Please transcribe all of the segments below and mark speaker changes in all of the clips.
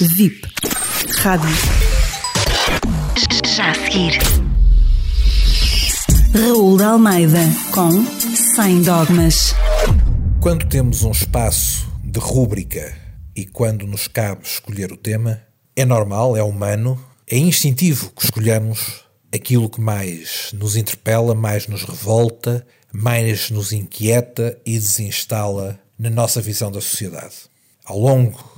Speaker 1: VIP. Rádio.
Speaker 2: Já a seguir.
Speaker 1: Raul de Almeida com Sem Dogmas.
Speaker 3: Quando temos um espaço de rúbrica e quando nos cabe escolher o tema, é normal, é humano, é instintivo que escolhamos aquilo que mais nos interpela, mais nos revolta, mais nos inquieta e desinstala na nossa visão da sociedade. Ao longo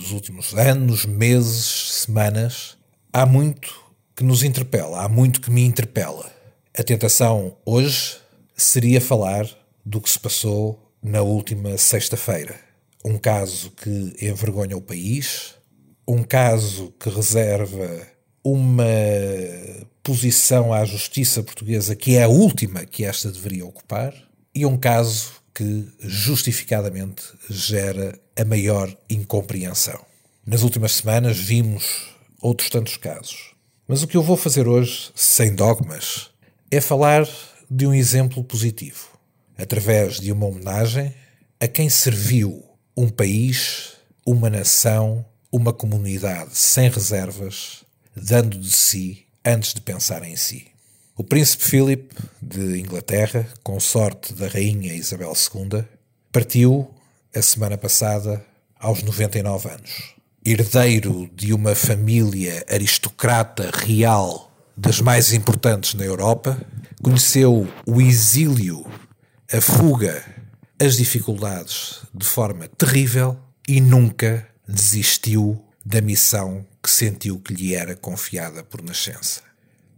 Speaker 3: dos últimos anos, meses, semanas, há muito que nos interpela, há muito que me interpela. A tentação hoje seria falar do que se passou na última sexta-feira. Um caso que envergonha o país, um caso que reserva uma posição à justiça portuguesa que é a última que esta deveria ocupar e um caso que justificadamente gera a maior incompreensão. Nas últimas semanas vimos outros tantos casos. Mas o que eu vou fazer hoje, sem dogmas, é falar de um exemplo positivo, através de uma homenagem a quem serviu um país, uma nação, uma comunidade sem reservas, dando de si antes de pensar em si. O príncipe Philip de Inglaterra, consorte da rainha Isabel II, partiu a semana passada aos 99 anos. Herdeiro de uma família aristocrata real das mais importantes na Europa, conheceu o exílio, a fuga, as dificuldades de forma terrível e nunca desistiu da missão que sentiu que lhe era confiada por nascença.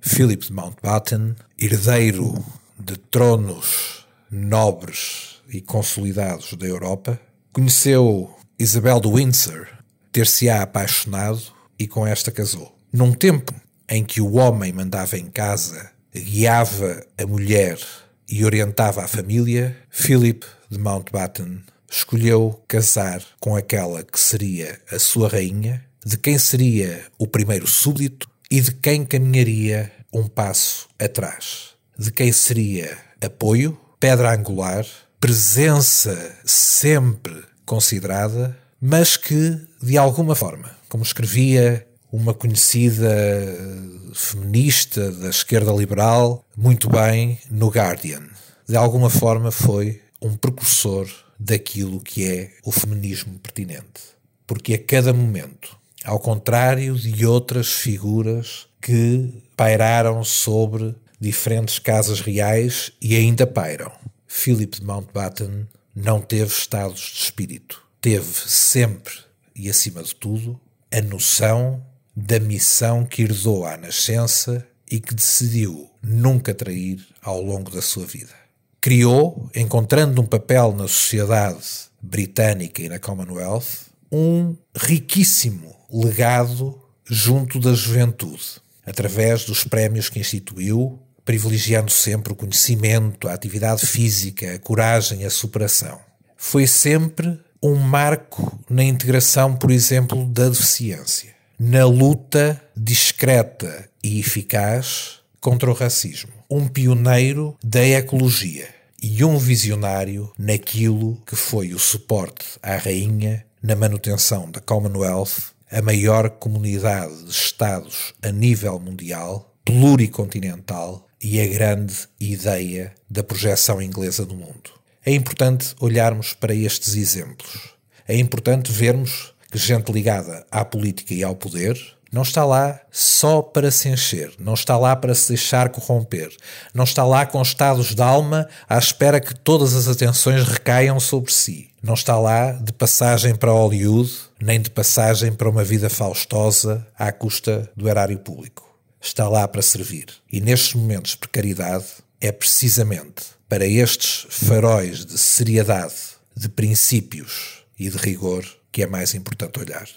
Speaker 3: Philip de Mountbatten, herdeiro de tronos nobres e consolidados da Europa, conheceu Isabel de Windsor, ter-se-á apaixonado e com esta casou. Num tempo em que o homem mandava em casa, guiava a mulher e orientava a família, Philip de Mountbatten escolheu casar com aquela que seria a sua rainha, de quem seria o primeiro súbdito e de quem caminharia um passo atrás, de quem seria apoio, pedra angular, presença sempre considerada, mas que, de alguma forma, como escrevia uma conhecida feminista da esquerda liberal, muito bem no Guardian, de alguma forma foi um precursor daquilo que é o feminismo pertinente. Porque a cada momento, ao contrário de outras figuras que pairaram sobre diferentes casas reais e ainda pairam, Philip de Mountbatten não teve estados de espírito. Teve sempre e acima de tudo a noção da missão que herdou à nascença e que decidiu nunca trair ao longo da sua vida criou, encontrando um papel na sociedade britânica e na Commonwealth, um riquíssimo legado junto da juventude, através dos prémios que instituiu, privilegiando sempre o conhecimento, a atividade física, a coragem, a superação. Foi sempre um marco na integração, por exemplo, da deficiência, na luta discreta e eficaz contra o racismo. Um pioneiro da ecologia e um visionário naquilo que foi o suporte à rainha na manutenção da Commonwealth, a maior comunidade de Estados a nível mundial, pluricontinental e a grande ideia da projeção inglesa do mundo. É importante olharmos para estes exemplos. É importante vermos que gente ligada à política e ao poder não está lá só para se encher, não está lá para se deixar corromper, não está lá com estados de alma à espera que todas as atenções recaiam sobre si. Não está lá de passagem para Hollywood, nem de passagem para uma vida faustosa à custa do erário público. Está lá para servir. E nestes momentos de precariedade, é precisamente para estes faróis de seriedade, de princípios e de rigor que é mais importante olhar.